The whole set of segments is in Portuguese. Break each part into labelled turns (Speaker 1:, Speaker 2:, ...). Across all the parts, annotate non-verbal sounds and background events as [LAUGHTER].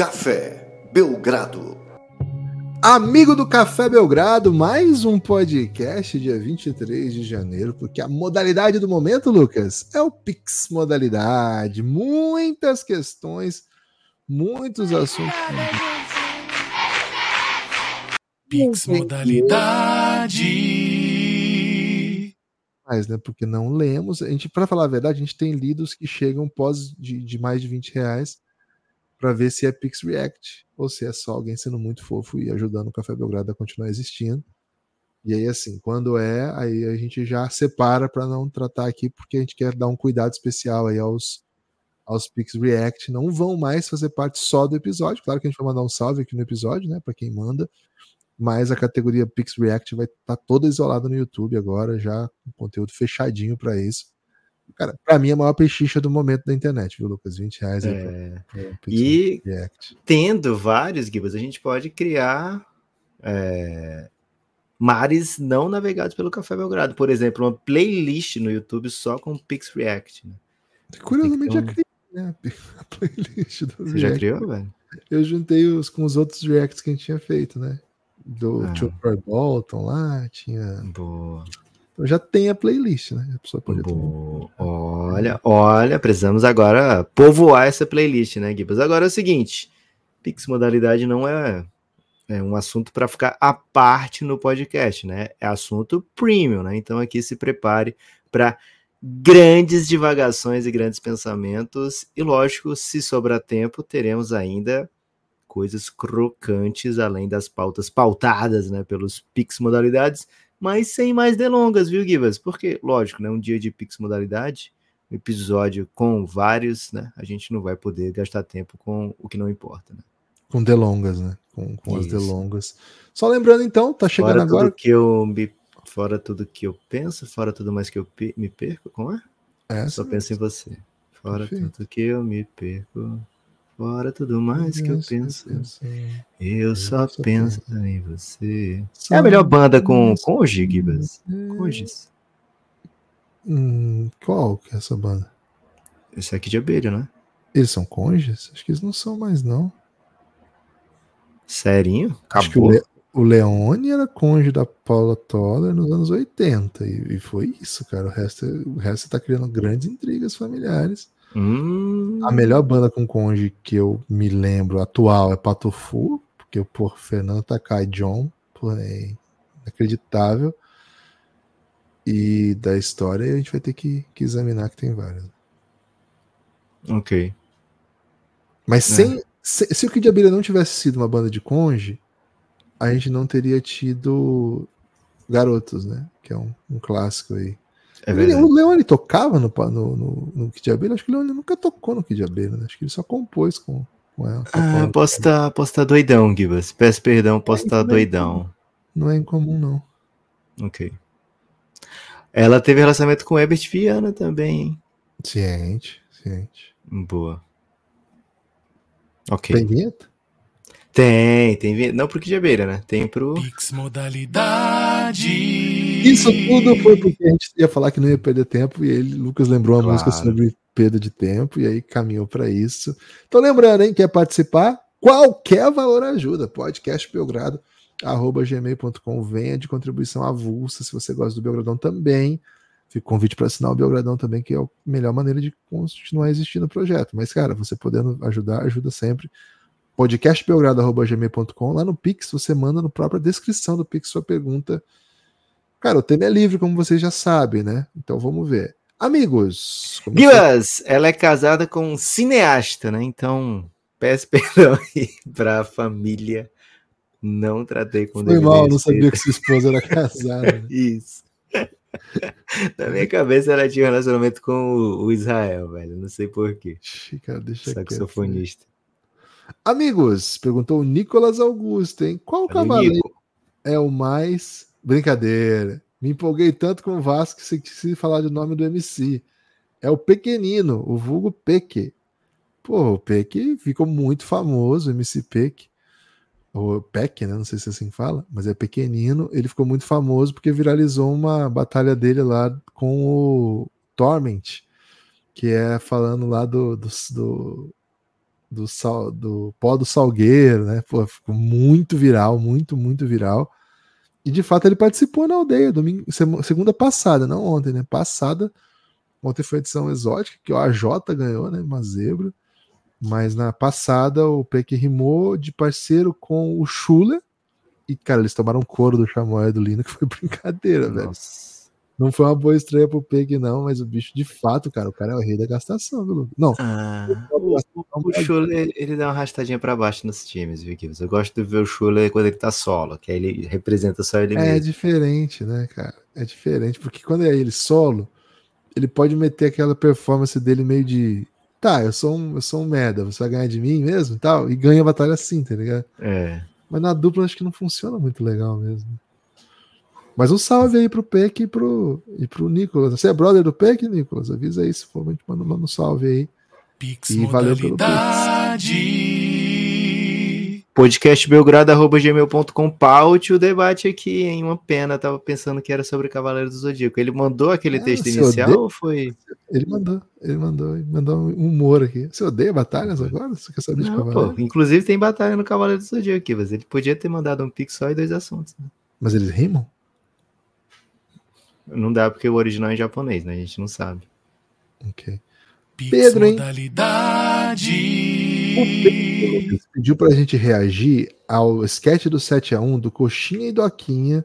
Speaker 1: Café Belgrado.
Speaker 2: Amigo do Café Belgrado, mais um podcast dia 23 de janeiro, porque a modalidade do momento, Lucas, é o Pix modalidade. Muitas questões, muitos assuntos.
Speaker 3: Pix modalidade.
Speaker 2: Mas, né, porque não lemos. A gente, para falar a verdade, a gente tem lidos que chegam pós de, de mais de 20 reais para ver se é Pix React ou se é só alguém sendo muito fofo e ajudando o Café Belgrado a continuar existindo. E aí, assim, quando é, aí a gente já separa para não tratar aqui, porque a gente quer dar um cuidado especial aí aos, aos Pix React. Não vão mais fazer parte só do episódio. Claro que a gente vai mandar um salve aqui no episódio, né, para quem manda. Mas a categoria Pix React vai estar tá toda isolada no YouTube agora, já com conteúdo fechadinho para isso. Cara, pra mim é a maior pechicha do momento da internet, viu, Lucas? 20 reais
Speaker 4: é... é e React. tendo vários Gibas, a gente pode criar é... mares não navegados pelo Café Belgrado. Por exemplo, uma playlist no YouTube só com Pix React. Né?
Speaker 2: Curiosamente já criei né? [LAUGHS] a playlist do
Speaker 4: Você React. já criou, velho?
Speaker 2: Eu juntei os com os outros Reacts que a gente tinha feito, né? Do ah. Chopper Bolton lá, tinha.
Speaker 4: Boa.
Speaker 2: Então já tem a playlist, né? A
Speaker 4: pessoa pode Olha, olha, precisamos agora povoar essa playlist, né, Gibas? Agora é o seguinte: Pix modalidade não é, é um assunto para ficar à parte no podcast, né? É assunto premium, né? Então aqui se prepare para grandes divagações e grandes pensamentos. E lógico, se sobrar tempo, teremos ainda coisas crocantes, além das pautas pautadas né, pelos Pix modalidades mas sem mais delongas, viu, Givas? Porque, lógico, né, um dia de Pix modalidade, um episódio com vários, né, a gente não vai poder gastar tempo com o que não importa, né?
Speaker 2: Com delongas, né? Com, com as delongas. Só lembrando, então, tá chegando
Speaker 4: fora
Speaker 2: agora.
Speaker 4: Tudo que eu me, fora tudo que eu penso, fora tudo mais que eu me perco, como é? Essa Só penso em você. Fora Perfeito. tudo que eu me perco. Fora tudo mais que eu penso, eu só penso em você. É a melhor banda com Conge, Gibas? Conges.
Speaker 2: Hum, qual que é essa banda?
Speaker 4: Esse aqui de abelha, né?
Speaker 2: Eles são conges? Acho que eles não são mais, não.
Speaker 4: Serinho?
Speaker 2: Acabou. Acho que o, Le o Leone era conge da Paula Toller nos anos 80. E, e foi isso, cara. O resto, o resto tá criando grandes intrigas familiares.
Speaker 4: Hum.
Speaker 2: A melhor banda com conge que eu me lembro atual é Patofu, porque por Fernando Takai John, por é inacreditável. E da história a gente vai ter que, que examinar que tem várias.
Speaker 4: Ok.
Speaker 2: Mas é. sem, se, se o Kid Abelha não tivesse sido uma banda de conge, a gente não teria tido Garotos, né? Que é um, um clássico aí. É o Leone tocava no, no, no, no Kid Abelha? Acho que o Leone nunca tocou no Kid Abelha, né? Acho que ele só compôs com, com ela.
Speaker 4: Ah, posso estar tá, tá doidão, Gibas. Peço perdão, posso estar tá doidão.
Speaker 2: Não é incomum, não.
Speaker 4: Ok. Ela teve relacionamento com Herbert Viana também, hein?
Speaker 2: Ciente, ciente.
Speaker 4: Boa. Ok.
Speaker 2: Tem vinheta?
Speaker 4: Tem, tem. Não pro Kid Abelha, né? Tem pro.
Speaker 3: Pix modalidade.
Speaker 2: Isso tudo foi porque a gente ia falar que não ia perder tempo e ele, Lucas, lembrou uma claro. música sobre perda de tempo e aí caminhou para isso. Então, lembrando, hein, quer participar? Qualquer valor ajuda. Podcast Belgrado, arroba gmail.com. Venha de contribuição avulsa. Se você gosta do Belgradão também, fica convite para assinar o Belgradão também, que é a melhor maneira de continuar existindo o projeto. Mas, cara, você podendo ajudar, ajuda sempre podcastbelgrado.gmail.com. Lá no Pix, você manda no própria descrição do Pix sua pergunta Cara, o tema é livre, como vocês já sabem, né? Então vamos ver. Amigos.
Speaker 4: Guilherme, ela é casada com um cineasta, né? Então, peço [LAUGHS] perdão aí pra família. Não tratei com
Speaker 2: Foi mal, não sabia que sua esposa era casada.
Speaker 4: Né? [LAUGHS] Isso. [LAUGHS] Na minha cabeça ela tinha um relacionamento com o Israel, velho. Não sei porquê.
Speaker 2: Cara, deixa
Speaker 4: Saxofonista.
Speaker 2: Amigos, perguntou o Nicolas Augusto, hein? Qual cavaleiro é o mais Brincadeira. Me empolguei tanto com o Vasco que esqueci de falar do nome do MC. É o Pequenino, o vulgo Peque. Pô, o Peque ficou muito famoso, o MC Peque. O Peque, né? Não sei se é assim fala, mas é pequenino. Ele ficou muito famoso porque viralizou uma batalha dele lá com o Torment, que é falando lá do, do, do do, sal, do pó do salgueiro, né? Pô, ficou muito viral, muito, muito viral. E de fato ele participou na aldeia, domingo, segunda passada, não ontem, né? Passada. Ontem foi edição exótica, que o AJ ganhou, né? Uma zebra. Mas na passada o Peck rimou de parceiro com o Schuller. E, cara, eles tomaram couro do Chamoy e do Lino, que foi [LAUGHS] brincadeira, Nossa. velho. Não foi uma boa estreia pro Peg, não, mas o bicho, de fato, cara, o cara é o rei da gastação, viu, Não.
Speaker 4: Ah, o, o, o Schuller, ele dá uma arrastadinha pra baixo nos times, viu, Eu gosto de ver o Schuller quando ele tá solo, que aí ele representa só ele
Speaker 2: é
Speaker 4: mesmo.
Speaker 2: É diferente, né, cara? É diferente, porque quando é ele solo, ele pode meter aquela performance dele meio de. Tá, eu sou um, eu sou um merda, você vai ganhar de mim mesmo e tal, e ganha a batalha assim, tá ligado?
Speaker 4: É.
Speaker 2: Mas na dupla acho que não funciona muito legal mesmo. Mas um salve aí pro Peck e pro, e pro Nicolas. Você é brother do Peck, Nicolas? Avisa aí se for, a gente manda, manda um salve aí.
Speaker 3: Pix e valeu pelo Pix.
Speaker 4: Podcastbelgrado.gmail.com Paute o debate aqui, em uma pena. Tava pensando que era sobre Cavaleiro do Zodíaco. Ele mandou aquele é, texto inicial odeia? ou foi.
Speaker 2: Ele mandou, ele mandou, ele mandou um humor aqui. Você odeia batalhas agora? Você quer saber de Cavaleiro?
Speaker 4: Pô, inclusive tem batalha no Cavaleiro do Zodíaco aqui, mas ele podia ter mandado um pix só e dois assuntos. Né?
Speaker 2: Mas eles rimam?
Speaker 4: Não dá porque o original é em japonês, né? A gente não sabe.
Speaker 2: Ok. Pedro, hein? O Pedro pediu pra gente reagir ao sketch do 7x1 do Coxinha e Doquinha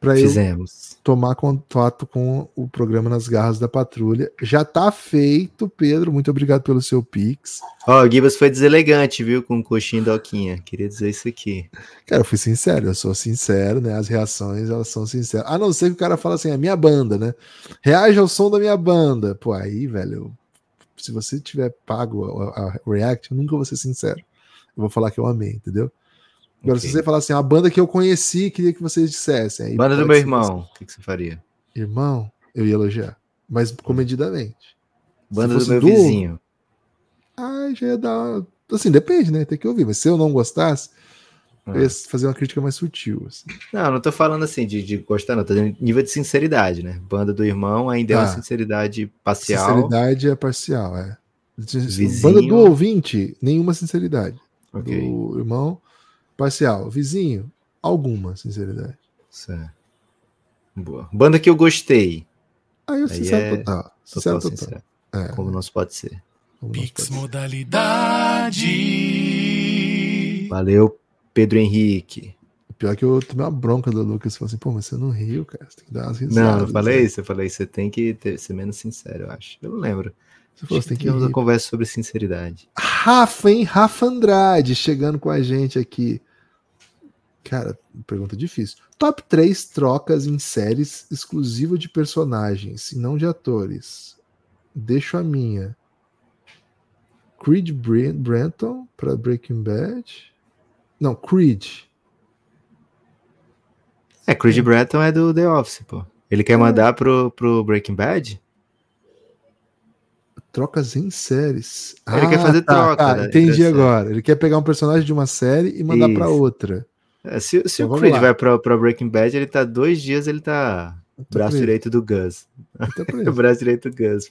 Speaker 2: para eu tomar contato com o programa Nas Garras da Patrulha. Já tá feito, Pedro. Muito obrigado pelo seu pix.
Speaker 4: Ó, oh, o Gibas foi deselegante, viu, com o coxinha e doquinha. Queria dizer isso aqui.
Speaker 2: Cara, eu fui sincero, eu sou sincero, né? As reações, elas são sinceras. A não ser que o cara fala assim, a minha banda, né? Reage ao som da minha banda. Pô, aí, velho, se você tiver pago a, a React, eu nunca vou ser sincero. Eu vou falar que eu amei, entendeu? Agora, okay. se você falar assim, a banda que eu conheci, queria que vocês dissessem. Aí
Speaker 4: banda do meu irmão, o que, que, você faria?
Speaker 2: Irmão, eu ia elogiar, mas comedidamente.
Speaker 4: Banda do meu do... vizinho.
Speaker 2: Ah, já ia dar. Assim, depende, né? Tem que ouvir. Mas se eu não gostasse, ah. eu ia fazer uma crítica mais sutil. Assim.
Speaker 4: Não, não tô falando assim de, de gostar, não. Tô dizendo nível de sinceridade, né? Banda do irmão ainda ah, é uma ah. sinceridade parcial.
Speaker 2: Sinceridade é parcial, é. Vizinho... Banda do ouvinte, nenhuma sinceridade. Okay. Do irmão, Parcial. Vizinho, alguma sinceridade.
Speaker 4: Certo. Boa. Banda que eu gostei.
Speaker 2: Aí eu sincero é total. Sincero total.
Speaker 4: Sincero. É. Como não pode ser.
Speaker 3: Pix modalidade.
Speaker 4: Valeu, Pedro Henrique.
Speaker 2: Pior que eu tomei uma bronca do Lucas. Falei assim, pô, mas você não riu, cara. Você tem que dar umas risadas.
Speaker 4: Não, eu falei né? isso. Eu falei, você tem que ter, ser menos sincero, eu acho. Eu não lembro. Você falou, você tem que uma conversa sobre sinceridade.
Speaker 2: Rafa, hein? Rafa Andrade chegando com a gente aqui. Cara, pergunta difícil. Top 3 trocas em séries exclusiva de personagens e não de atores. Deixo a minha. Creed Brenton para Breaking Bad. Não, Creed.
Speaker 4: É, Creed Brenton é do The Office, pô. Ele quer é. mandar pro, pro Breaking Bad?
Speaker 2: Trocas em séries.
Speaker 4: Ele ah, quer fazer tá, troca. Tá,
Speaker 2: né? Entendi agora. Ele quer pegar um personagem de uma série e mandar para outra.
Speaker 4: É, se, se então, o Creed lá. vai pra, pra Breaking Bad, ele tá dois dias, ele tá braço preso. direito do Gus. [LAUGHS] braço direito do Gus.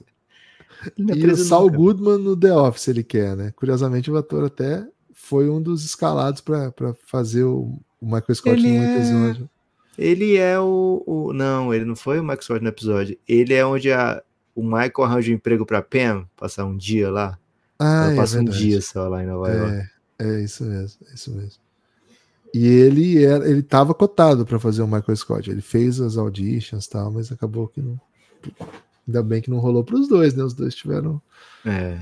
Speaker 2: E o Saul nunca. Goodman no The Office ele quer, né? Curiosamente, o ator até foi um dos escalados para fazer o, o Michael Scott ele no é... episódio.
Speaker 4: Ele é o, o, Não, ele não foi o Michael Scott no episódio. Ele é onde a, o Michael arranja um emprego pra Pam, passar um dia lá.
Speaker 2: Ah, Ela
Speaker 4: é passa
Speaker 2: é
Speaker 4: um dia só lá em Nova
Speaker 2: é,
Speaker 4: York.
Speaker 2: É, isso mesmo, é isso mesmo. E ele era, ele estava cotado para fazer o Michael Scott. Ele fez as auditions tal, mas acabou que não. Ainda bem que não rolou para os dois, né? Os dois tiveram.
Speaker 4: É.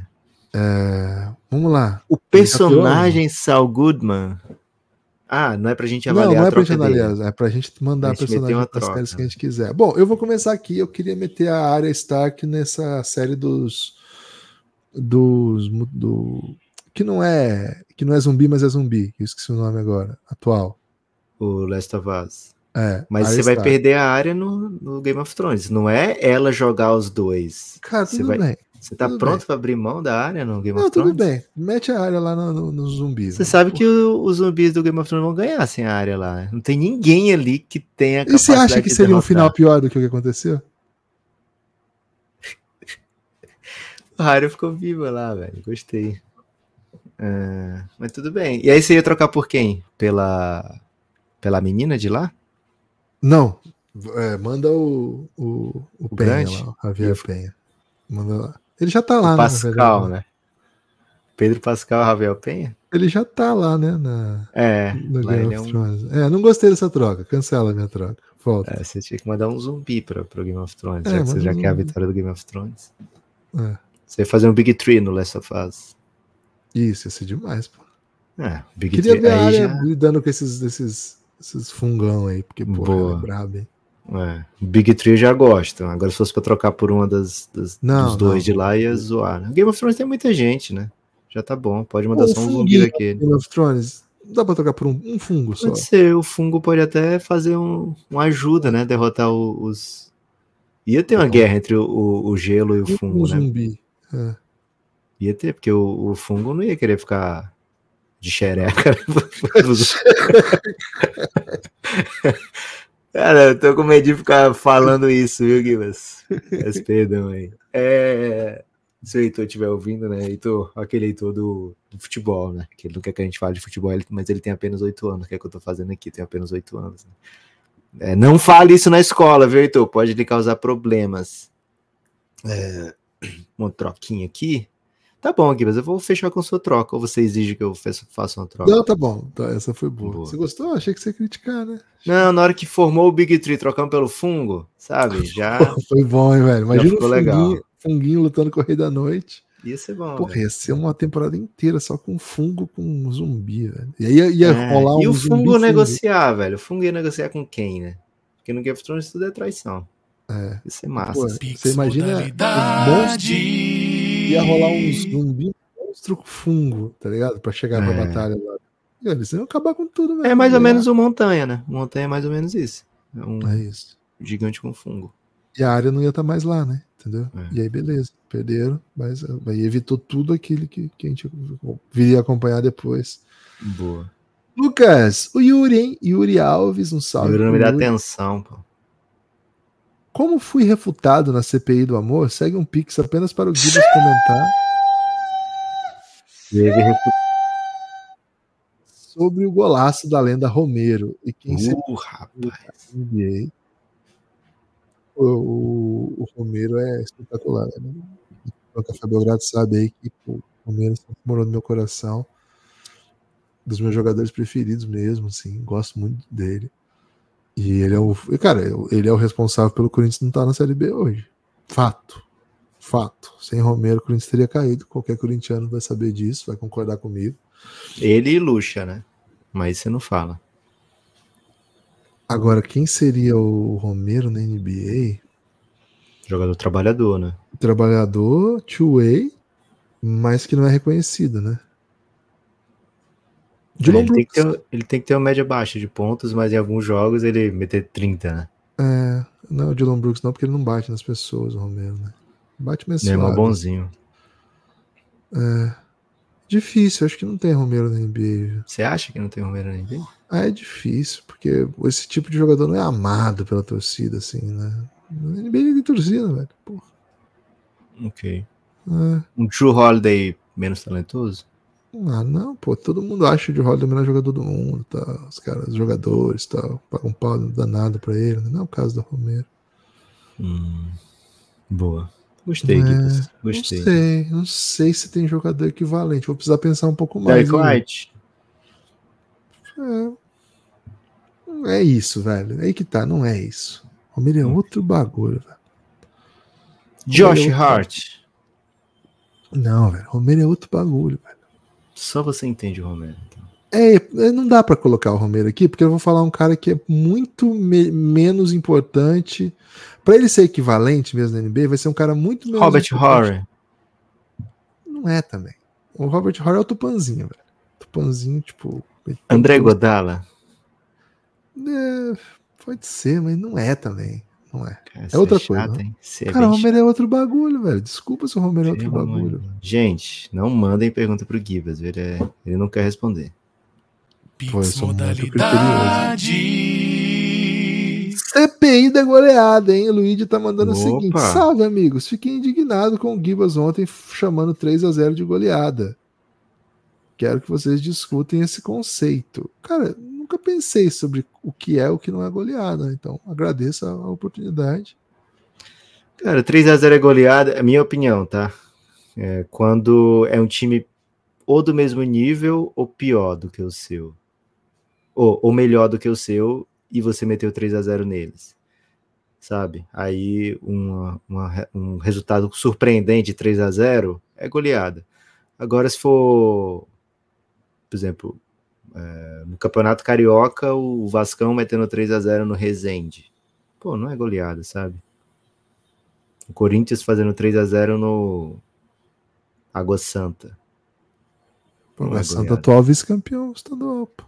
Speaker 2: é... Vamos lá.
Speaker 4: O personagem Saul Goodman. Ah, não é pra gente avaliar
Speaker 2: Não, não é pra gente avaliar, é pra gente mandar a personagem para as séries que a gente quiser. Bom, eu vou começar aqui. Eu queria meter a área Stark nessa série dos. dos. do que não é que não é zumbi, mas é zumbi. Eu esqueci o nome agora, atual.
Speaker 4: O Last of Us.
Speaker 2: É,
Speaker 4: mas você vai perder a área no, no, Game of Thrones. Não é ela jogar os dois.
Speaker 2: Cara,
Speaker 4: você
Speaker 2: tudo
Speaker 4: vai,
Speaker 2: bem.
Speaker 4: Você tá pronto para abrir mão da área no Game
Speaker 2: não,
Speaker 4: of Thrones?
Speaker 2: Tudo bem. Mete a área lá no, no, no zumbis.
Speaker 4: Você né? sabe que o, os zumbis do Game of Thrones vão ganhar sem a área lá. Né? Não tem ninguém ali que tenha
Speaker 2: E você acha que seria derrotar. um final pior do que o que aconteceu? [LAUGHS]
Speaker 4: a área ficou viva lá, velho. Gostei. É, mas tudo bem. E aí você ia trocar por quem? Pela, pela menina de lá?
Speaker 2: Não, é, manda o, o, o,
Speaker 4: O
Speaker 2: Penha
Speaker 4: grande?
Speaker 2: lá, o Javier Penha. Manda lá. Ele já tá lá,
Speaker 4: o
Speaker 2: né,
Speaker 4: Pascal,
Speaker 2: verdade.
Speaker 4: né? Pedro Pascal Ravel Penha?
Speaker 2: Ele já tá lá, né? Na,
Speaker 4: É,
Speaker 2: no Game
Speaker 4: é um.
Speaker 2: Thrones. É, não gostei dessa troca. Cancela a minha troca. Volta.
Speaker 4: é, você tinha que mandar um zumbi pra, pro Game of Thrones,
Speaker 2: É,
Speaker 4: já que você já
Speaker 2: um
Speaker 4: quer a vitória do Game of Thrones.
Speaker 2: É.
Speaker 4: Você ia fazer um Big Tree no Last of Us.
Speaker 2: Isso, ia ser demais, pô.
Speaker 4: É, Big
Speaker 2: Queria ver a
Speaker 4: Aí
Speaker 2: área
Speaker 4: já.
Speaker 2: lidando com esses, esses, esses fungão aí, porque, pô,
Speaker 4: Boa.
Speaker 2: ela é braba, hein?
Speaker 4: É, Big Tree eu já gosto. Agora, se fosse pra trocar por uma das, das-
Speaker 2: Não,
Speaker 4: dos dois
Speaker 2: não.
Speaker 4: de lá, ia zoar. né? Game of Thrones tem muita gente, né? Já tá bom. Pode mandar
Speaker 2: Pô,
Speaker 4: só um zumbi daquele.
Speaker 2: Game of Thrones, não dá pra trocar por um, um fungo só.
Speaker 4: Pode ser, o fungo pode até fazer um, uma ajuda, né? Derrotar os. Ia ter uma
Speaker 2: Não.
Speaker 4: guerra entre o, o- gelo e o
Speaker 2: Um
Speaker 4: fungo, né?
Speaker 2: zumbi. É.
Speaker 4: Ia ter, porque o, o fungo não ia querer ficar de xereca. [LAUGHS] Cara, eu tô com medo de ficar falando isso, viu, Guibas? Peço perdão aí. É, se o Heitor estiver ouvindo, né? Heitor, aquele Heitor do, do futebol, né? Que ele não quer que a gente fale de futebol, mas ele tem apenas oito anos. O que é que eu tô fazendo aqui? Tem apenas oito anos. né? É, não fale isso na escola, viu, Heitor? Pode lhe causar problemas. É, uma troquinha aqui. Tá bom, Guibas, eu vou fechar com sua troca. Ou você exige que eu faça uma troca?
Speaker 2: Não, tá bom. Tá, essa foi boa.
Speaker 4: Boa.
Speaker 2: Você gostou? Achei que você ia criticar, né?
Speaker 4: Não, na hora que formou o Big Tree, trocando pelo fungo, sabe? [LAUGHS] Já
Speaker 2: Foi bom, hein, velho? Imagina
Speaker 4: ficou
Speaker 2: funguinho,
Speaker 4: legal.
Speaker 2: funguinho lutando com o Rei da Noite.
Speaker 4: ia ser bom.
Speaker 2: Porra,
Speaker 4: velho.
Speaker 2: ia ser uma temporada inteira só com fungo com um zumbi, velho. E aí ia, ia
Speaker 4: É,
Speaker 2: rolar um
Speaker 4: e o
Speaker 2: zumbi
Speaker 4: fungo negociar, velho. O fungo ia negociar com quem, né? Porque no Game of Thrones tudo é traição.
Speaker 2: É.
Speaker 4: Isso é massa.
Speaker 2: Pô, você imagina
Speaker 3: modalidade.
Speaker 2: Ia rolar um zumbi monstro com fungo, tá ligado? Pra chegar pra
Speaker 4: É.
Speaker 2: batalha lá. Eles iam acabar com tudo, velho.
Speaker 4: É mais ou menos o Montanha, né? O Montanha é mais ou menos isso. É um
Speaker 2: É isso.
Speaker 4: gigante com fungo.
Speaker 2: E a área não ia estar mais lá, né? Entendeu?
Speaker 4: É.
Speaker 2: E aí, beleza. Perderam, mas aí evitou tudo aquilo que, que a gente viria acompanhar depois.
Speaker 4: Boa.
Speaker 2: Lucas, o Yuri, hein? Yuri Alves, um salve.
Speaker 4: Yuri não me dá atenção, pô.
Speaker 2: Como fui refutado na CPI do amor, segue um pix apenas para o Guidas comentar
Speaker 4: Teve refu-
Speaker 2: sobre o golaço da lenda Romero e quem
Speaker 4: Uh, rapaz.
Speaker 2: o NBA. O, o, Romero é espetacular. Né? O Café Belgrado sabe aí que pô, o Romero morou no meu coração. Dos meus jogadores preferidos mesmo, assim, gosto muito dele. E ele é o. Cara, ele é o responsável pelo Corinthians não estar na Série B hoje. Fato. Fato. Sem Romero, o Corinthians teria caído. Qualquer corintiano vai saber disso, vai concordar comigo.
Speaker 4: Ele e Lucha, né? Mas você não fala.
Speaker 2: Agora, quem seria o Romero na NBA?
Speaker 4: Jogador trabalhador, né?
Speaker 2: Trabalhador, two-way, mas que não é reconhecido, né?
Speaker 4: É,
Speaker 2: Dylan
Speaker 4: ele, tem ter, ele tem que ter uma média baixa de pontos, mas em alguns jogos ele meter 30, né?
Speaker 2: É, não, o Dylan Brooks não, porque ele não bate nas pessoas, o Romero, né? Bate mais
Speaker 4: Ele é
Speaker 2: suave.
Speaker 4: bonzinho.
Speaker 2: Difícil, acho que não tem Romero na NBA.
Speaker 4: Você acha que não tem Romero na NBA?
Speaker 2: Ah, é difícil, porque esse tipo de jogador não é amado pela torcida, assim, né? Na NBA ele tem torcida, velho. Porra.
Speaker 4: Ok.
Speaker 2: É.
Speaker 4: Um True Holiday menos talentoso?
Speaker 2: Ah, não, pô, todo mundo acha o de Holiday o melhor jogador do mundo, tá? Os caras, os jogadores, tal, pagam um pau danado pra ele, não é o caso do Romero.
Speaker 4: Hum, boa. Gostei,
Speaker 2: É.
Speaker 4: Gostei.
Speaker 2: Não sei, não sei se tem jogador equivalente, vou precisar pensar um pouco mais.
Speaker 4: Derek White.
Speaker 2: Não é isso, velho, aí que tá, não é isso. Romero é
Speaker 4: Hum.
Speaker 2: outro bagulho, velho.
Speaker 4: Josh
Speaker 2: Romero é outro-
Speaker 4: Hart.
Speaker 2: Não, velho, Romero é outro bagulho, velho.
Speaker 4: Só você entende o Romero. então.
Speaker 2: É, é, não dá pra colocar o Romero aqui, porque eu vou falar um cara que é muito me- menos importante. Pra ele ser equivalente mesmo na NBA, vai ser um cara muito menos
Speaker 4: Robert
Speaker 2: importante.
Speaker 4: Horry.
Speaker 2: Não é também. O Robert Horry é o Tupanzinho, velho. Tupanzinho, tipo.
Speaker 4: André Godala.
Speaker 2: É, pode ser, mas não é também. Não é.
Speaker 4: Cara,
Speaker 2: É outra
Speaker 4: você chato,
Speaker 2: coisa,
Speaker 4: hein? Você é
Speaker 2: Cara, o
Speaker 4: bem
Speaker 2: Romero é outro bagulho, velho. Desculpa se o Romero é
Speaker 4: chato.
Speaker 2: outro
Speaker 4: Pelo
Speaker 2: bagulho.
Speaker 4: Deus. Gente, não mandem pergunta pro Gibas. Ele, é- ele não quer responder.
Speaker 3: Pix
Speaker 2: sou muito
Speaker 3: modalidade.
Speaker 2: CPI da goleada, hein? O Luigi tá mandando o
Speaker 4: Opa.
Speaker 2: seguinte: salve, amigos. Fiquei indignado com o Gibas ontem chamando 3 a 0 de goleada. quero que vocês discutem esse conceito. Cara, nunca pensei sobre o que é o que não é goleada, então agradeço a, a oportunidade.
Speaker 4: Cara, 3 a 0 é goleada, é minha opinião, tá? É, quando é um time ou do mesmo nível ou pior do que o seu. Ou, ou melhor do que o seu e você meteu 3 a 0 neles. Sabe? Aí uma, uma, um resultado surpreendente 3 a 0 é goleada. Agora, se for, por exemplo, é, no Campeonato Carioca, o Vascão metendo 3 a 0 no Resende. Pô, não é goleada, sabe? O Corinthians fazendo 3 a 0 no Água Santa.
Speaker 2: Pô, Água
Speaker 4: é
Speaker 2: Santa atual vice-campeão estadual. pô.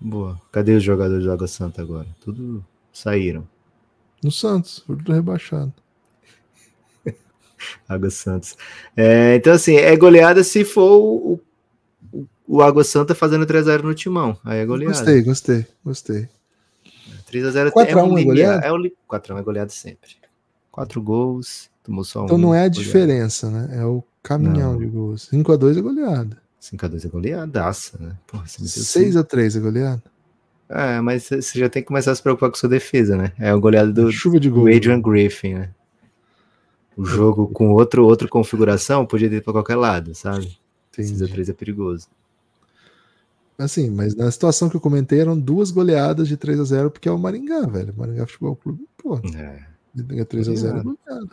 Speaker 4: Boa. Cadê os jogadores do Água Santa agora? Tudo saíram.
Speaker 2: No Santos, foi tudo rebaixado. [LAUGHS]
Speaker 4: Água Santos. É, então, assim, é goleada se for o, o, o Água Santa fazendo 3x0 no timão. Aí é goleada.
Speaker 2: Gostei, gostei, gostei.
Speaker 4: 3x0
Speaker 2: 4
Speaker 4: é
Speaker 2: a 1
Speaker 4: um
Speaker 2: é
Speaker 4: limiar.
Speaker 2: goleada?
Speaker 4: É o li- 4x1 é goleada sempre. 4 gols, tomou só um.
Speaker 2: Então não é a
Speaker 4: goleada.
Speaker 2: diferença, né? É o caminhão
Speaker 4: Não.
Speaker 2: de gols. 5x2 é goleada.
Speaker 4: 5x2 é goleadaça, né? Porra, você meteu
Speaker 2: 6x3 é goleada.
Speaker 4: É, mas você já tem que começar a se preocupar com sua defesa, né? É o goleado do,
Speaker 2: Chuva de
Speaker 4: do
Speaker 2: gol.
Speaker 4: Adrian Griffin, né? O jogo com outro, outra configuração podia ir pra qualquer lado, sabe?
Speaker 2: Entendi.
Speaker 4: 6x3 é perigoso.
Speaker 2: Assim, mas na situação que eu comentei eram duas goleadas de 3 a 0 porque é o Maringá, velho. Maringá Futebol Clube, pô,
Speaker 4: É.
Speaker 2: ganha 3 a 0 é goleada.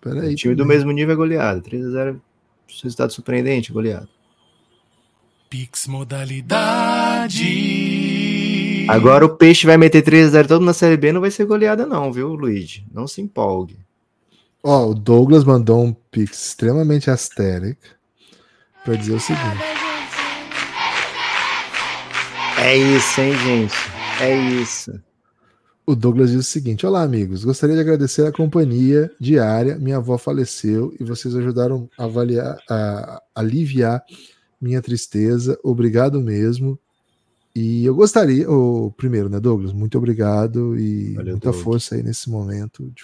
Speaker 2: Peraí.
Speaker 4: o time do mesmo nível é goleado. 3x0 resultado surpreendente, goleado.
Speaker 3: Pix modalidade.
Speaker 4: Agora o Peixe vai meter 3x0 todo na Série B, não vai ser goleada não, viu, Luigi? Não se empolgue.
Speaker 2: Ó, o Douglas mandou um pix extremamente astérico pra dizer o seguinte.
Speaker 4: É isso, hein, gente? É isso.
Speaker 2: O Douglas diz o seguinte: Olá, amigos. Gostaria de agradecer a companhia diária. Minha avó faleceu e vocês ajudaram a, avaliar, a aliviar minha tristeza. Obrigado mesmo. E eu gostaria, o primeiro, né, Douglas? Muito obrigado e
Speaker 4: Valeu,
Speaker 2: muita
Speaker 4: Doug.
Speaker 2: força aí nesse momento, de,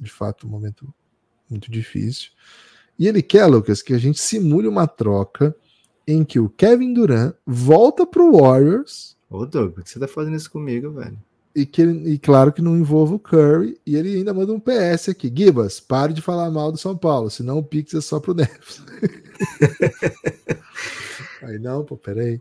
Speaker 2: de fato, um momento muito difícil. E ele quer, Lucas, que a gente simule uma troca em que o Kevin Durant volta pro Warriors
Speaker 4: Ô, Doug, por que você tá fazendo isso comigo, velho?
Speaker 2: e que e claro que não envolva o Curry e ele ainda manda um PS aqui, Gibas, pare de falar mal do São Paulo, senão o Pix é só pro Neves. [LAUGHS] Aí não, pô, peraí.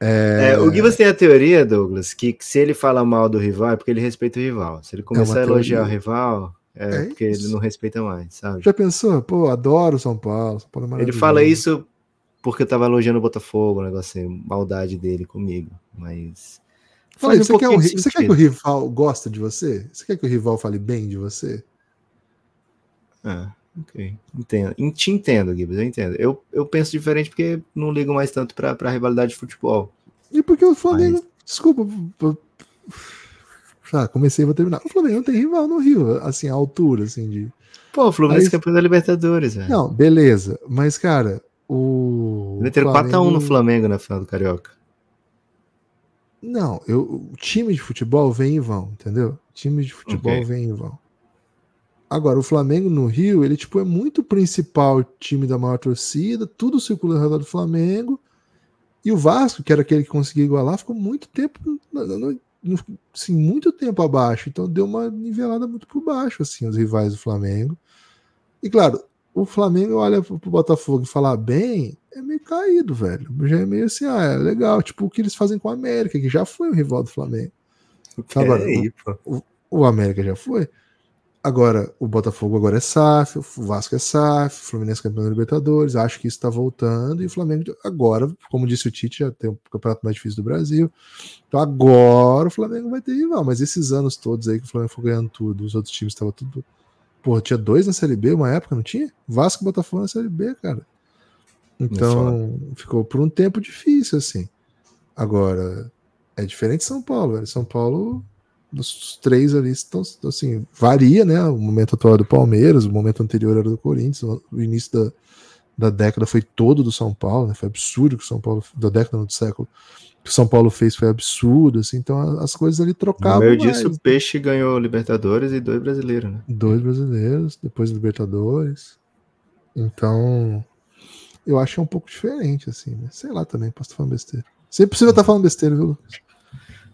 Speaker 4: É, o Gibas tem a teoria, Douglas, que se ele fala mal do rival é porque ele respeita o rival. Se ele começar
Speaker 2: uma
Speaker 4: a elogiar
Speaker 2: teoria.
Speaker 4: o rival, é,
Speaker 2: É
Speaker 4: porque
Speaker 2: isso.
Speaker 4: ele não respeita mais, sabe?
Speaker 2: Já pensou? Pô, adoro São Paulo. São Paulo é
Speaker 4: Ele fala isso porque eu tava elogiando o Botafogo, o negócio assim, maldade dele comigo, mas...
Speaker 2: Aí,
Speaker 4: um
Speaker 2: você, quer um você quer que o rival goste de você? Você quer que o rival fale bem de você?
Speaker 4: Ah, ok. Entendo. En- Te entendo, Gibas, eu entendo. Eu, eu penso diferente porque não ligo mais tanto pra, pra rivalidade de futebol.
Speaker 2: E porque o Flamengo. Desculpa. p- p- Ah, comecei e vou terminar. O Flamengo não tem rival no Rio, assim, a altura, assim, de.
Speaker 4: Pô, o Fluminense
Speaker 2: Mas-
Speaker 4: é campeão da Libertadores, velho.
Speaker 2: Não, beleza. Mas, cara, o.
Speaker 4: Meteram 4x1 no Flamengo na final do Carioca.
Speaker 2: Não, eu, o time de futebol vem e vão, entendeu? Time de futebol
Speaker 4: Ok.
Speaker 2: vem e vão. Agora, o Flamengo no Rio, ele tipo é muito principal time da maior torcida, tudo circula ao redor do Flamengo. E o Vasco, que era aquele que conseguia igualar, ficou muito tempo, assim, muito tempo abaixo. Então deu uma nivelada muito por baixo, assim, os rivais do Flamengo. E claro, o Flamengo olha pro, Botafogo e falar bem, é meio caído, velho. Já é meio assim, ah, é legal. Tipo o que eles fazem com a América, que já foi um rival do Flamengo. Agora,
Speaker 4: Peraí, pô.
Speaker 2: O América já foi. Agora, o Botafogo agora é SAF, o Vasco é SAF, o Fluminense campeão da Libertadores, acho que isso está voltando, e o Flamengo agora, como disse o Tite, já tem o campeonato mais difícil do Brasil. Então agora o Flamengo vai ter rival, mas esses anos todos aí que o Flamengo foi ganhando tudo, os outros times estavam tudo. Pô, tinha dois na Série B uma época, não tinha? Vasco e Botafogo na Série B, cara. Então, ficou por um tempo difícil, assim. Agora, é diferente de São Paulo, velho. São Paulo, dos três ali, estão, assim, varia, né? O momento atual é do Palmeiras, o momento anterior era do Corinthians, o início da, da década foi todo do São Paulo, né? Foi absurdo que o São Paulo, da década não, do século, que o São Paulo fez foi absurdo, assim. Então, as coisas ali
Speaker 4: No
Speaker 2: trocavam
Speaker 4: meio
Speaker 2: mais.
Speaker 4: disso, o Peixe ganhou Libertadores e dois brasileiros, né?
Speaker 2: Dois brasileiros, depois Libertadores. Então, eu acho que é um pouco diferente, assim, né? Sei lá também, posso estar falando besteira. Sempre possível estar falando besteira, viu, Lucas?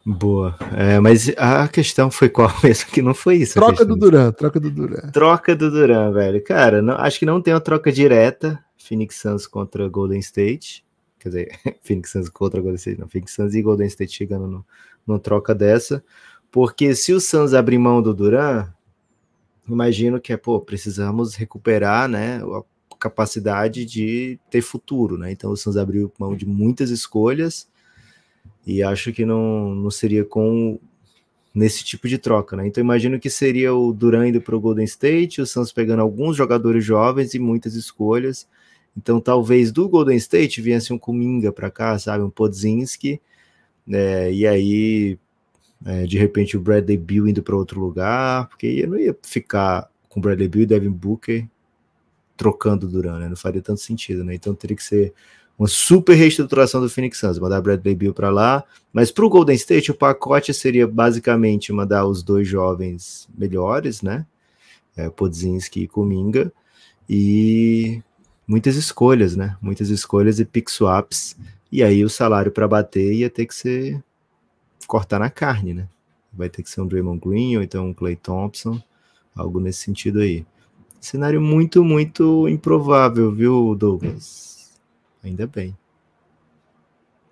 Speaker 4: Boa. É, mas a questão foi qual [LAUGHS] mesmo? Que não foi isso.
Speaker 2: Troca do Duran, troca do Duran.
Speaker 4: Troca do Duran, velho. Cara, não- acho que não tem uma troca direta. Phoenix Suns contra Golden State. Quer dizer, [LAUGHS] Phoenix Suns contra Golden State. Não, Phoenix Suns e Golden State chegando no, numa troca dessa. Porque se o Suns abrir mão do Duran, imagino que é, pô, precisamos recuperar, né, a capacidade de ter futuro, né? Então o Suns abriu mão de muitas escolhas e acho que não, não seria com nesse tipo de troca, né? Então imagino que seria o Duran indo para o Golden State, o Suns pegando alguns jogadores jovens e muitas escolhas. Então talvez do Golden State viesse um Kuminga para cá, sabe, um Podzinski, né? E aí é, de repente o Bradley Bill indo para outro lugar, porque eu não ia ficar com o Bradley Bill e Devin Booker trocando Duran, né? Não faria tanto sentido, né? Então teria que ser uma super reestruturação do Phoenix Suns, mandar Bradley Bill para lá, mas para o Golden State o pacote seria basicamente mandar os dois jovens melhores, né? É, Podzinski e Kuminga, e muitas escolhas, né? Muitas escolhas e pick swaps, e aí o salário para bater ia ter que ser cortar na carne, né? Vai ter que ser um Draymond Green ou então um Clay Thompson, algo nesse sentido aí. Cenário muito, muito improvável, viu, Douglas? Ainda bem.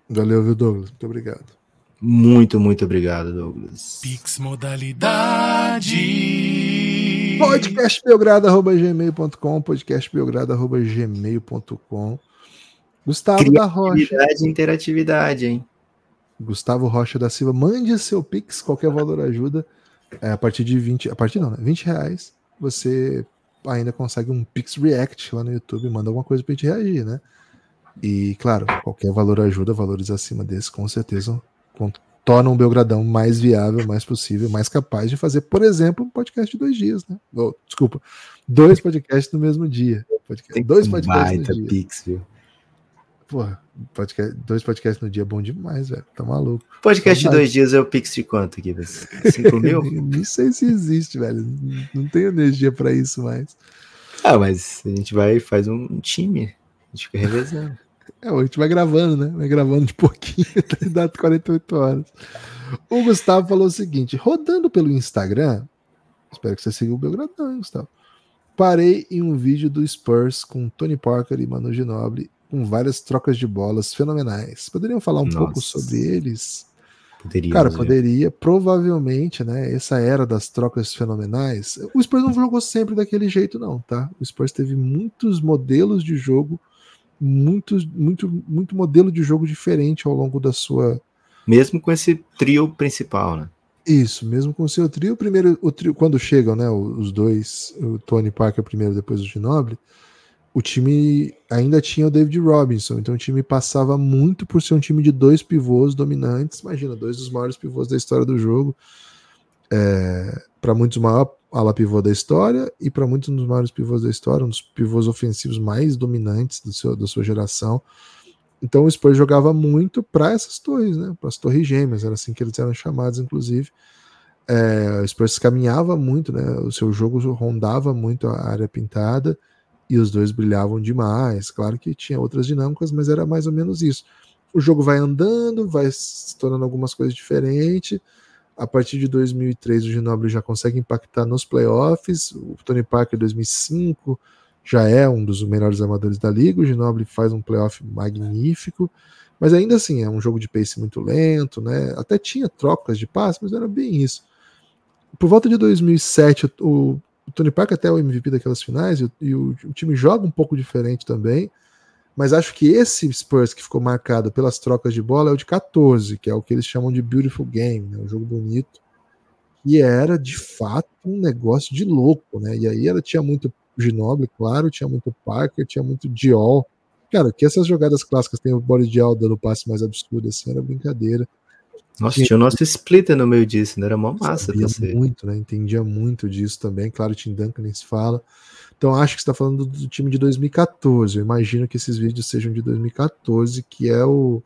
Speaker 2: Valeu, viu, Douglas? Muito obrigado.
Speaker 4: Muito, muito obrigado, Douglas.
Speaker 3: Pix modalidade.
Speaker 2: Podcastbelgrado.gmail.com podcastbelgrado.gmail.com Gustavo da Rocha.
Speaker 4: Interatividade, hein?
Speaker 2: Gustavo Rocha da Silva, mande seu Pix, qualquer valor ajuda. É, a partir de 20, a partir não, né? 20 reais, você ainda consegue um Pix React lá no YouTube, manda alguma coisa pra gente reagir, né? E, claro, qualquer valor ajuda, valores acima desse, com certeza, tornam o Belgradão mais viável, mais possível, mais capaz de fazer, por exemplo, um podcast de dois dias, né? Oh, desculpa, dois podcasts no mesmo dia. Podcast,
Speaker 4: Tem
Speaker 2: dois
Speaker 4: um
Speaker 2: podcasts
Speaker 4: baita
Speaker 2: no dia.
Speaker 4: Pix, viu?
Speaker 2: Porra, podcast, dois podcasts no dia é bom demais, velho. Tá maluco.
Speaker 4: Podcast de
Speaker 2: Saudade.
Speaker 4: dois dias é o Pix de quanto aqui? 5 [LAUGHS] mil?
Speaker 2: Nem sei se existe, velho. Não tenho energia pra isso mais.
Speaker 4: ah, mas a gente vai e faz um time. A gente fica revezando.
Speaker 2: É, a gente vai gravando, né? Vai gravando de pouquinho, [LAUGHS] até dar 48 horas. O Gustavo falou o seguinte: rodando pelo Instagram, espero que você siga o Belgradão, hein, Gustavo. Parei em um vídeo do Spurs com Tony Parker e Manu Ginobili, com várias trocas de bolas fenomenais. Poderiam falar um
Speaker 4: Nossa.
Speaker 2: pouco sobre eles?
Speaker 4: Poderia.
Speaker 2: Cara, poderia, provavelmente, né? Essa era das trocas fenomenais. O Spurs não jogou sempre daquele jeito, não, tá? O Spurs teve muitos modelos de jogo, muitos, muito, muito modelo de jogo diferente ao longo da sua.
Speaker 4: Mesmo com esse trio principal, né?
Speaker 2: Isso, mesmo com o seu trio. Primeiro, o trio, quando chegam, né? Os dois, o Tony Parker primeiro, depois o Ginobili, o time ainda tinha o David Robinson, então o time passava muito por ser um time de dois pivôs dominantes. Imagina, dois dos maiores pivôs da história do jogo. Para muitos, o maior ala pivô da história e para muitos, um dos maiores pivôs da história, um dos pivôs ofensivos mais dominantes do seu, da sua geração. Então o Spurs jogava muito para essas torres, né? Para as torres gêmeas, era assim que eles eram chamados, inclusive. É, o Spurs caminhava muito, né? O seu jogo rondava muito a área pintada e os dois brilhavam demais. Claro que tinha outras dinâmicas, mas era mais ou menos isso. O jogo vai andando, vai se tornando algumas coisas diferentes. A partir de 2003, o Ginobili já consegue impactar nos playoffs. O Tony Parker, 2005, já é um dos melhores armadores da liga. O Ginobili faz um playoff magnífico, mas ainda assim é um jogo de pace muito lento, né? Até tinha trocas de passe, mas era bem isso. Por volta de 2007, o, Tony Parker até é o MVP daquelas finais e, e o time joga um pouco diferente também. Mas acho que esse Spurs que ficou marcado pelas trocas de bola é o de 14, que é o que eles chamam de Beautiful Game, né? um jogo bonito. E era de fato um negócio de louco, né? E aí ela tinha muito Ginobili, claro, tinha muito Parker, tinha muito Diol. Cara, que essas jogadas clássicas tem o body Diol dando passe mais absurdo assim, era brincadeira.
Speaker 4: Nossa, tinha, o nosso splitter no meio disso, né? Era mó massa.
Speaker 2: Sabia muito, né? Entendia muito disso também. Claro, o Tim Duncan nem se fala. Então acho que está falando do time de 2014. Eu imagino que esses vídeos sejam de 2014, que é o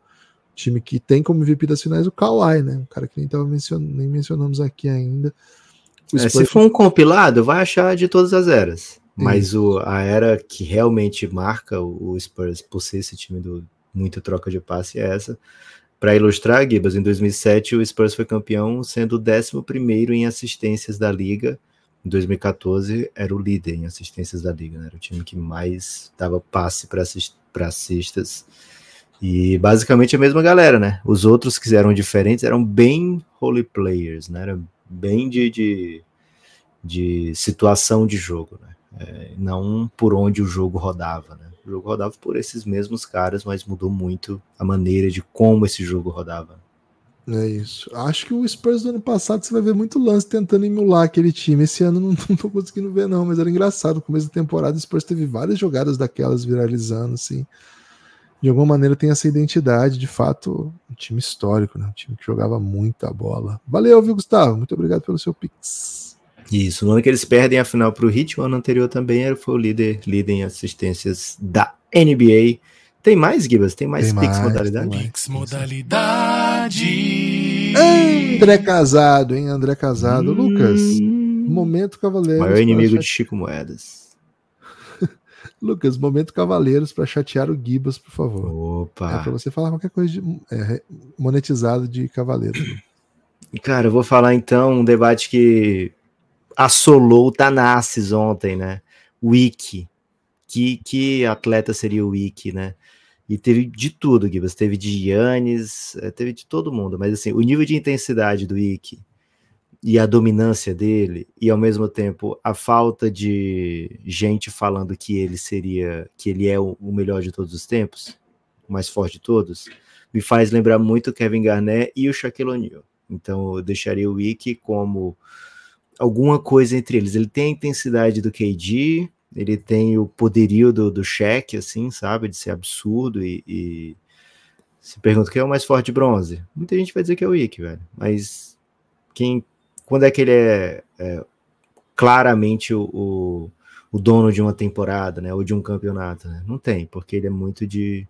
Speaker 2: time que tem como MVP das finais o Kawhi, né? Um cara que nem, tava mencion... nem mencionamos aqui ainda.
Speaker 4: É, se for um compilado, vai achar de todas as eras. Mas o, a era que realmente marca o, o Spurs por ser esse time do muita troca de passe é essa. Para ilustrar, Gibas, em 2007 o Spurs foi campeão, sendo o 11 em assistências da liga. Em 2014 era o líder em assistências da liga, né? era o time que mais dava passe para assist assistas. E basicamente a mesma galera, né? Os outros que eram diferentes eram bem role players, né? Era bem de, de, de situação de jogo, né? É, não por onde o jogo rodava, né? O jogo rodava por esses mesmos caras, mas mudou muito a maneira de como esse jogo rodava.
Speaker 2: É isso. Acho que o Spurs do ano passado você vai ver muito lance tentando emular aquele time. Esse ano não, [LAUGHS] não tô conseguindo ver, não, mas era engraçado. No começo da temporada, o Spurs teve várias jogadas daquelas viralizando, assim. De alguma maneira tem essa identidade, de fato, um time histórico, né? Um time que jogava muita bola. Valeu, viu, Gustavo? Muito obrigado pelo seu pix.
Speaker 4: Isso, no ano que eles perdem a final para o Heat, o ano anterior também era, foi o líder, líder em assistências da NBA. Tem mais, Gibas? Tem mais
Speaker 2: Tem
Speaker 4: Pix
Speaker 2: mais,
Speaker 4: modalidade?
Speaker 2: tem mais.
Speaker 3: Pix modalidade.
Speaker 2: André Casado, hein? André Casado. Lucas,
Speaker 4: Hum,
Speaker 2: momento Cavaleiros.
Speaker 4: Maior inimigo de Chico Moedas. [LAUGHS]
Speaker 2: Lucas, momento Cavaleiros para chatear o Gibas, por favor. É
Speaker 4: Opa!
Speaker 2: para você falar qualquer coisa de, é, monetizado de Cavaleiro.
Speaker 4: Cara, eu vou falar então um debate que assolou o Tanassis ontem, né? Wiki. Que, que atleta seria o Wiki, né? E teve de tudo, Gibas. Teve de Yannis, eh, teve de todo mundo. Mas assim, o nível de intensidade do Wiki e a dominância dele, e ao mesmo tempo a falta de gente falando que ele seria, que ele é o, melhor de todos os tempos, o mais forte de todos, me faz lembrar muito Kevin Garnett e o Shaquille O'Neal. Então eu deixaria o Wiki como alguma coisa entre eles. Ele tem a intensidade do KD, ele tem o poderio do, do Shaq, assim, sabe? De ser absurdo e, e... Se pergunta quem é o mais forte de bronze. Muita gente vai dizer que é o Wiki, velho. Mas quem... Quando é que ele é, é claramente o, o, o dono de uma temporada, né? Ou de um campeonato, né? Não tem, porque ele é muito de,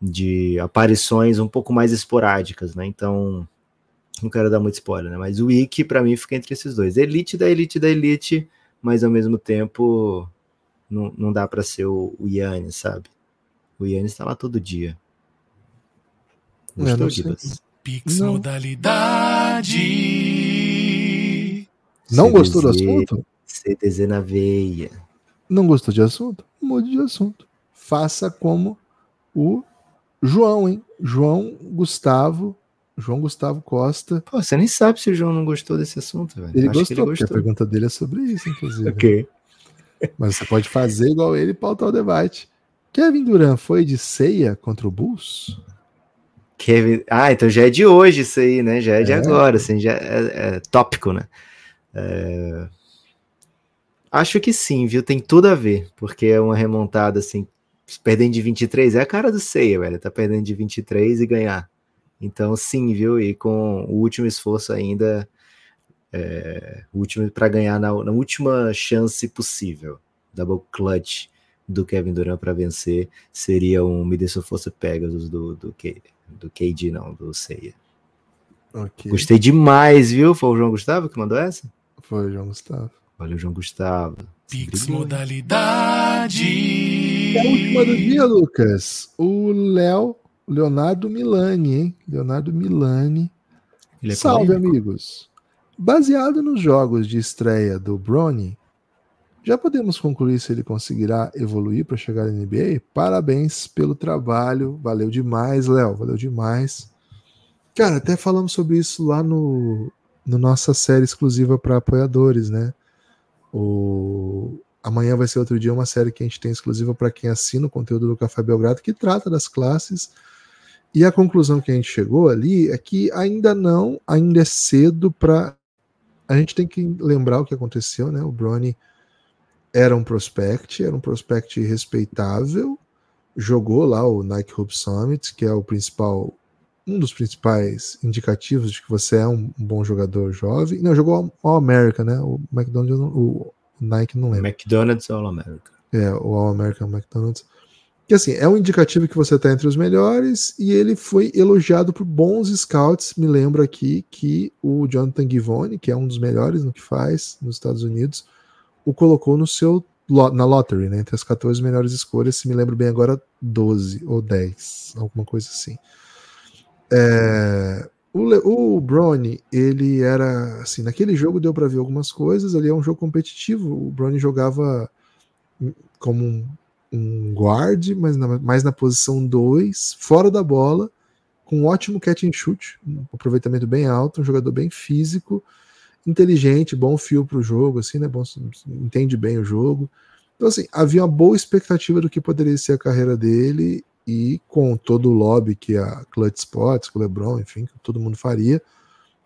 Speaker 4: de aparições um pouco mais esporádicas, né? Então não quero dar muito spoiler, né? Mas o Wiki, pra mim, fica entre esses dois. Elite da elite da elite, mas ao mesmo tempo não, não dá pra ser o, o Yannis, sabe? O Yannis tá lá todo dia. Gostou. Gibas?
Speaker 3: Pix
Speaker 2: Não.
Speaker 3: modalidade.
Speaker 2: Não gostou do
Speaker 4: CDZ,
Speaker 2: assunto?
Speaker 4: CDZ na veia.
Speaker 2: Não gostou de assunto? Mude de assunto. Faça como o João, hein? João Gustavo. João Gustavo Costa.
Speaker 4: Pô, você nem sabe se o João não gostou desse assunto, velho.
Speaker 2: Ele
Speaker 4: Acho
Speaker 2: gostou,
Speaker 4: ele
Speaker 2: porque a
Speaker 4: gostou.
Speaker 2: pergunta dele é sobre isso, inclusive. [LAUGHS]
Speaker 4: Ok.
Speaker 2: Mas você pode fazer igual ele e pautar o debate. Kevin Durant foi de ceia contra o Bulls?
Speaker 4: Kevin... Ah, então já é de hoje isso aí, né? Já é de
Speaker 2: É.
Speaker 4: agora, assim, já é, é tópico, né? É, Acho que sim, viu? Tem tudo a ver, porque é uma remontada, assim, perdendo de 23, é a cara do Ceia, velho, tá perdendo de 23 e ganhar. Então, sim, viu? E com o último esforço ainda, é, o último para ganhar na, na última chance possível, double clutch do Kevin Durant para vencer seria um Me Dê Sua Força Pegasus do, do, K, do KD, não, do Ceia.
Speaker 2: Ok.
Speaker 4: Gostei demais, viu? Foi o João Gustavo que mandou essa?
Speaker 2: Foi, João Gustavo.
Speaker 4: Valeu, João Gustavo.
Speaker 3: Pix modalidade.
Speaker 2: E a última do dia, Lucas. O Léo, Leonardo Milani, hein? Leonardo Milani.
Speaker 4: É
Speaker 2: Salve,
Speaker 4: polêmico.
Speaker 2: amigos. Baseado nos jogos de estreia do Brony, já podemos concluir se ele conseguirá evoluir para chegar na NBA? Parabéns pelo trabalho. Valeu demais, Léo. Valeu demais. Cara, até falamos sobre isso lá no, no nossa série exclusiva para apoiadores, né? O amanhã vai ser outro dia uma série que a gente tem exclusiva para quem assina o conteúdo do Café Belgrado que trata das classes. E a conclusão que a gente chegou ali é que ainda não, ainda é cedo para a gente tem que lembrar o que aconteceu, né? O Brony era um prospect, era um prospect respeitável, jogou lá o Nike Hoop Summit, que é o principal um dos principais indicativos de que você é um bom jogador jovem. Não, jogou o All-American, né? O McDonald's, o Nike não lembro.
Speaker 4: McDonald's All America.
Speaker 2: É, o All-American McDonald's. Que assim, é um indicativo que você está entre os melhores e ele foi elogiado por bons scouts. Me lembro aqui que o Jonathan Givone, que é um dos melhores no que faz nos Estados Unidos, o colocou no seu na lottery, né? Entre as 14 melhores escolhas, se me lembro bem agora, 12 ou 10, alguma coisa assim. É, o, Le- o Brony, ele era assim, naquele jogo deu para ver algumas coisas, ali é um jogo competitivo, o Brony jogava hum, como um, um guard, mas na, mais na posição 2, fora da bola, com um ótimo catch and shoot, um aproveitamento bem alto, um jogador bem físico, inteligente, bom fio para o jogo, assim, né? Bom, entende bem o jogo. Então, assim, havia uma boa expectativa do que poderia ser a carreira dele e com todo o lobby que a Clutch Sports, que o LeBron, enfim, que todo mundo faria,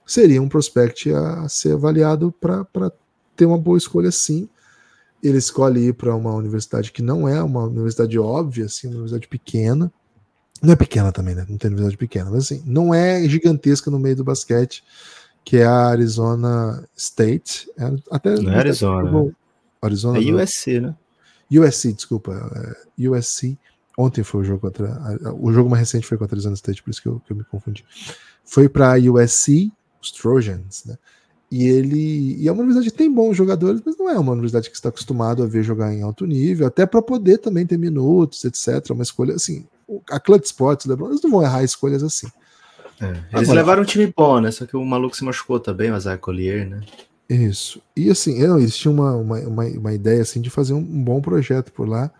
Speaker 2: seria um prospect a ser avaliado para ter uma boa escolha sim. Ele escolhe ir para uma universidade que não é uma universidade óbvia, assim, uma universidade pequena. Não é pequena também, né? Não tem universidade pequena, mas assim, não é gigantesca no meio do basquete, que é a Arizona State. É, até
Speaker 4: Não é Arizona,
Speaker 2: Arizona
Speaker 4: É
Speaker 2: não.
Speaker 4: USC, né?
Speaker 2: USC, desculpa. é, USC. Ontem foi o jogo contra. a- a- O jogo mais recente foi contra a Arizona State, por isso que eu, que eu me confundi. Foi para USC, os Trojans, né? E ele. E é uma universidade que tem bons jogadores, mas não é uma universidade que está acostumado a ver jogar em alto nível, até para poder também ter minutos, etc. Uma escolha assim. A Clutch Sports, LeBron, eles não vão errar escolhas assim.
Speaker 4: É. Eles
Speaker 2: Agora-
Speaker 4: levaram um time bom, né? Só que o maluco se machucou também, o Isaiah Collier, né?
Speaker 2: Isso. E assim, eu- eles tinham uma, uma, uma, ideia assim de fazer um, um bom projeto por lá.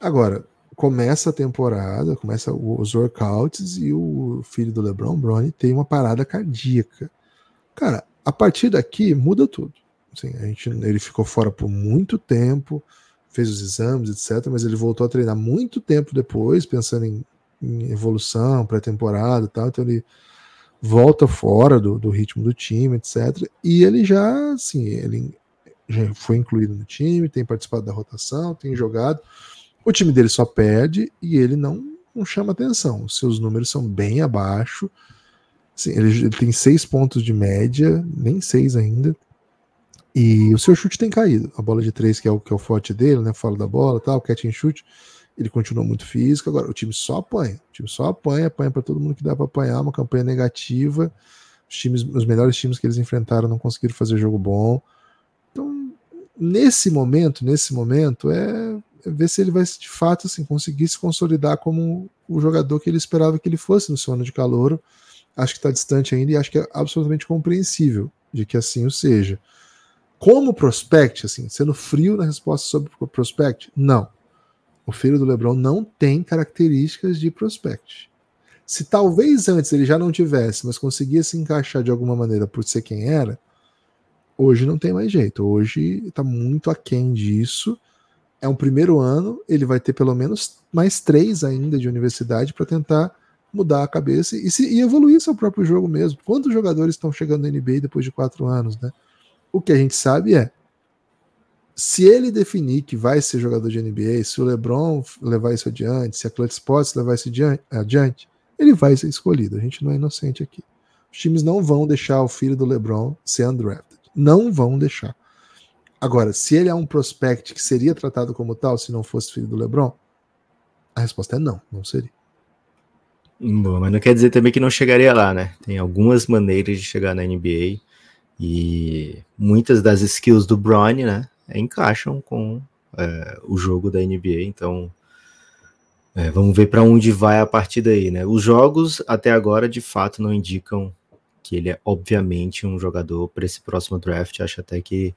Speaker 2: Agora, começa a temporada, começa os workouts e o filho do LeBron, Bronny, tem uma parada cardíaca. Cara, a partir daqui muda tudo. Assim, a gente, ele ficou fora por muito tempo, fez os exames, etc. Mas ele voltou a treinar muito tempo depois, pensando em, em evolução, pré-temporada tal. Então ele volta fora do, do ritmo do time, etc. E ele já, assim, ele já foi incluído no time, tem participado da rotação, tem jogado. O time dele só perde e ele não, não chama atenção. Os seus números são bem abaixo. Ele, ele tem seis pontos de média, nem seis ainda. E o seu chute tem caído. A bola de três, que é o, que é o forte dele, né? Fora da bola, tal, catch and shoot. Ele continua muito físico. Agora, o time só apanha. O time só apanha, apanha para todo mundo que dá para apanhar. Uma campanha negativa. Os, times, os melhores times que eles enfrentaram não conseguiram fazer jogo bom. Então, nesse momento, nesse momento, é, é ver se ele vai de fato assim, conseguir se consolidar como o jogador que ele esperava que ele fosse no seu ano de calor. Acho que está distante ainda e acho que é absolutamente compreensível de que assim o seja. Como prospect, assim, sendo frio na resposta sobre prospect, não. O filho do LeBron não tem características de prospect. Se talvez antes ele já não tivesse, mas conseguia se encaixar de alguma maneira por ser quem era, hoje não tem mais jeito. Hoje está muito aquém disso. É um primeiro ano, ele vai ter pelo menos mais três ainda de universidade para tentar mudar a cabeça e, se, e evoluir seu próprio jogo mesmo. Quantos jogadores estão chegando na NBA depois de quatro anos, né? O que a gente sabe é se ele definir que vai ser jogador de NBA, se o LeBron levar isso adiante, se a Clutch Sports levar isso adiante, ele vai ser escolhido. A gente não é inocente aqui. Os times não vão deixar o filho do LeBron ser undrafted. Não vão deixar. Agora, se ele é um prospect que seria tratado como tal se não fosse filho do LeBron, a resposta é não, não seria.
Speaker 4: Bom, mas não quer dizer também que não chegaria lá, né? Tem algumas maneiras de chegar na NBA e muitas das skills do Bron, né, encaixam com é, o jogo da NBA. Então, é, vamos ver para onde vai a partir daí, né? Os jogos até agora de fato não indicam que ele é obviamente um jogador para esse próximo draft. Acho até que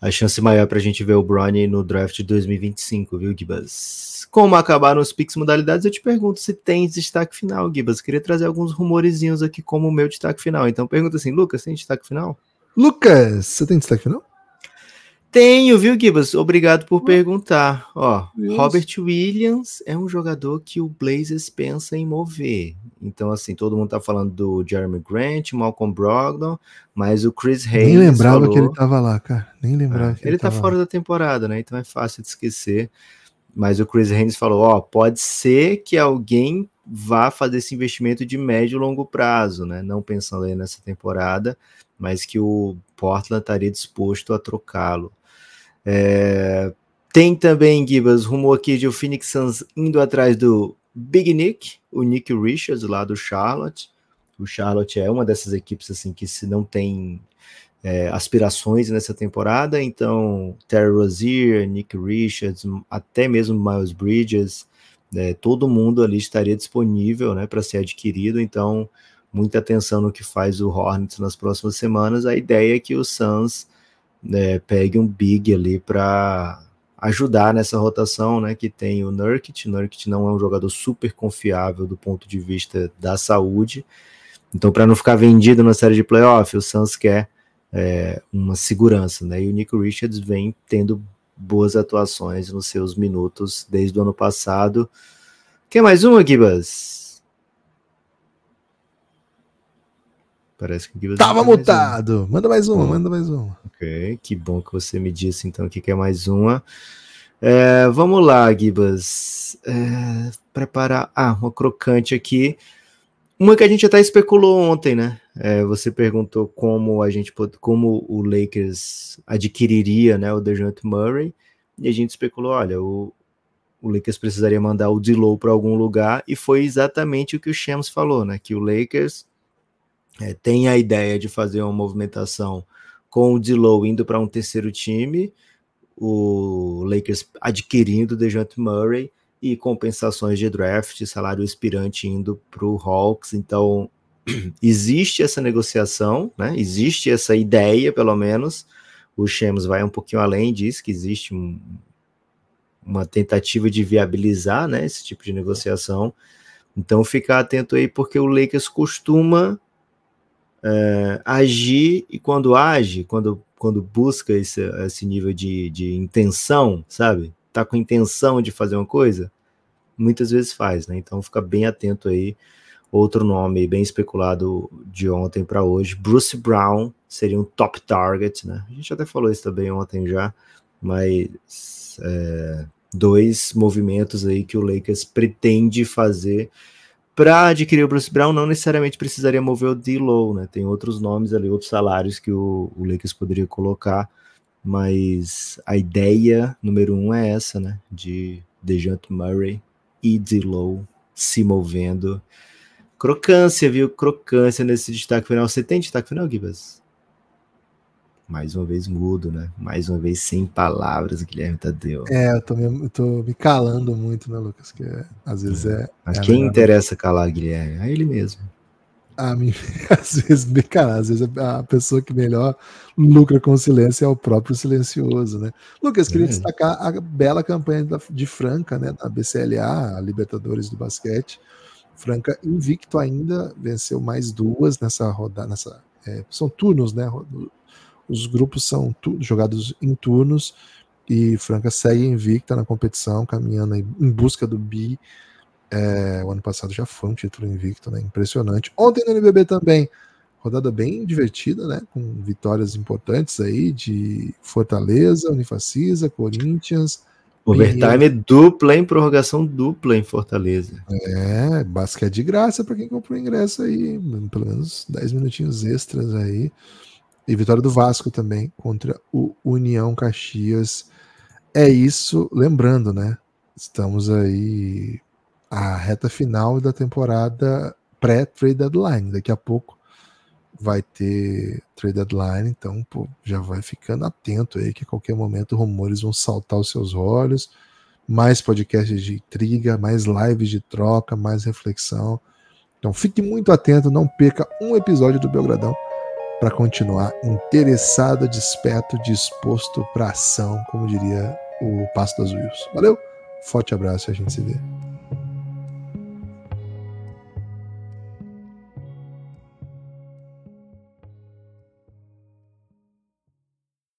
Speaker 4: a chance maior para a gente ver o Bronny no draft de 2025, viu, Gibas? Como acabaram os picks modalidades, eu te pergunto se tem destaque final, Gibas. Queria trazer alguns rumorezinhos aqui como o meu destaque final. Então pergunta assim, Lucas, tem destaque final?
Speaker 2: Lucas, você tem destaque final?
Speaker 4: Tenho, viu, Gibas? Obrigado por perguntar. Ó, Deus. Robert Williams é um jogador que o Blazers pensa em mover. Então, assim, todo mundo tá falando do Jeremy Grant, Malcolm Brogdon, mas o Chris Hayes.
Speaker 2: Nem lembrava falou... que ele tava lá, cara. Nem lembrava.
Speaker 4: É,
Speaker 2: que
Speaker 4: ele, ele tá fora lá. da temporada, né? Então é fácil de esquecer. Mas o Chris Haynes falou: ó, pode ser que alguém vá fazer esse investimento de médio e longo prazo, né? Não pensando aí nessa temporada, mas que o Portland estaria disposto a trocá-lo. É... Tem também, Gibas, rumor aqui de o Phoenix Suns indo atrás do Big Nick, o Nick Richards, lá do Charlotte. O Charlotte é uma dessas equipes assim que se não tem é, aspirações nessa temporada, então Terry Rozier, Nick Richards, até mesmo Miles Bridges, é, todo mundo ali estaria disponível né, para ser adquirido, então muita atenção no que faz o Hornets nas próximas semanas. A ideia é que o Suns né, pegue um big ali para ajudar nessa rotação, né, que tem o Nurkic. Nurkic não é um jogador super confiável do ponto de vista da saúde, então para não ficar vendido na série de playoff, o Suns quer é, uma segurança, né? E o Nico Richards vem tendo boas atuações nos seus minutos desde o ano passado. Quer mais uma, Gibas?
Speaker 2: Parece que o Gibas Tava mutado. Mais manda mais uma, manda mais uma.
Speaker 4: Ok, que bom que você me disse então que quer mais uma. É, vamos lá, Gibas. É, preparar. Ah, uma crocante aqui. Uma que a gente até especulou ontem, né? É, você perguntou como a gente como o Lakers adquiriria né, o DeJounte Murray, e a gente especulou, olha, o, o Lakers precisaria mandar o Dilow para algum lugar, e foi exatamente o que o Shams falou, né? Que o Lakers é, tem a ideia de fazer uma movimentação com o Dilow indo para um terceiro time, o Lakers adquirindo o DeJounte Murray, e compensações de draft, salário expirante indo para o Hawks. Então, [CLEARS THROAT] existe essa negociação, né? existe essa ideia, pelo menos. O Shams vai um pouquinho além disso, que existe um, uma tentativa de viabilizar né, esse tipo de negociação. Então, ficar atento aí, porque o Lakers costuma é, agir e quando age, quando, quando busca esse, esse nível de, de intenção, sabe? Tá com intenção de fazer uma coisa, muitas vezes faz, né? Então fica bem atento aí. Outro nome bem especulado de ontem para hoje, Bruce Brown seria um top target, né? A gente até falou isso também ontem já, mas é, dois movimentos aí que o Lakers pretende fazer para adquirir o Bruce Brown, não necessariamente precisaria mover o D-Low, né? Tem outros nomes ali, outros salários que o, o Lakers poderia colocar, mas a ideia número um é essa, né? De DeJounte Murray e D-Low se movendo. Crocância, viu? Crocância nesse destaque final. Você tem destaque final, Gibas? Mais uma vez mudo, né? Mais uma vez sem palavras, Guilherme Tadeu.
Speaker 2: É, eu tô me, eu tô me calando muito, né, Lucas? Que é, às vezes é. é
Speaker 4: Mas é quem interessa calar, Guilherme? É ele mesmo.
Speaker 2: A mim, [LAUGHS] às vezes, me calar, às vezes a pessoa que melhor lucra com o silêncio é o próprio silencioso, né? Lucas, queria é. destacar a bela campanha de Franca, né? Da BCLA, a Libertadores do basquete. Franca invicto ainda, venceu mais duas nessa rodada, nessa, é, são turnos, né? Os grupos são jogados em turnos e Franca segue invicta na competição, caminhando em, busca do bi. É, o ano passado já foi um título invicto, né? Impressionante. Ontem no NBB também, rodada bem divertida, né? Com vitórias importantes aí de Fortaleza, Unifacisa, Corinthians.
Speaker 4: Overtime dupla em prorrogação dupla em Fortaleza.
Speaker 2: É, basquete de graça para quem comprou ingresso aí, pelo menos 10 minutinhos extras aí. E vitória do Vasco também contra o União Caxias. É isso, lembrando, né? Estamos aí a reta final da temporada pré-trade deadline. Daqui a pouco vai ter trade deadline, então pô, já vai ficando atento aí que a qualquer momento rumores vão saltar os seus olhos. Mais podcasts de intriga, mais lives de troca, mais reflexão. Então fique muito atento, não perca um episódio do Belgradão para continuar interessado, desperto, disposto para ação, como diria o Passo das Wills. Valeu, forte abraço e a gente se vê.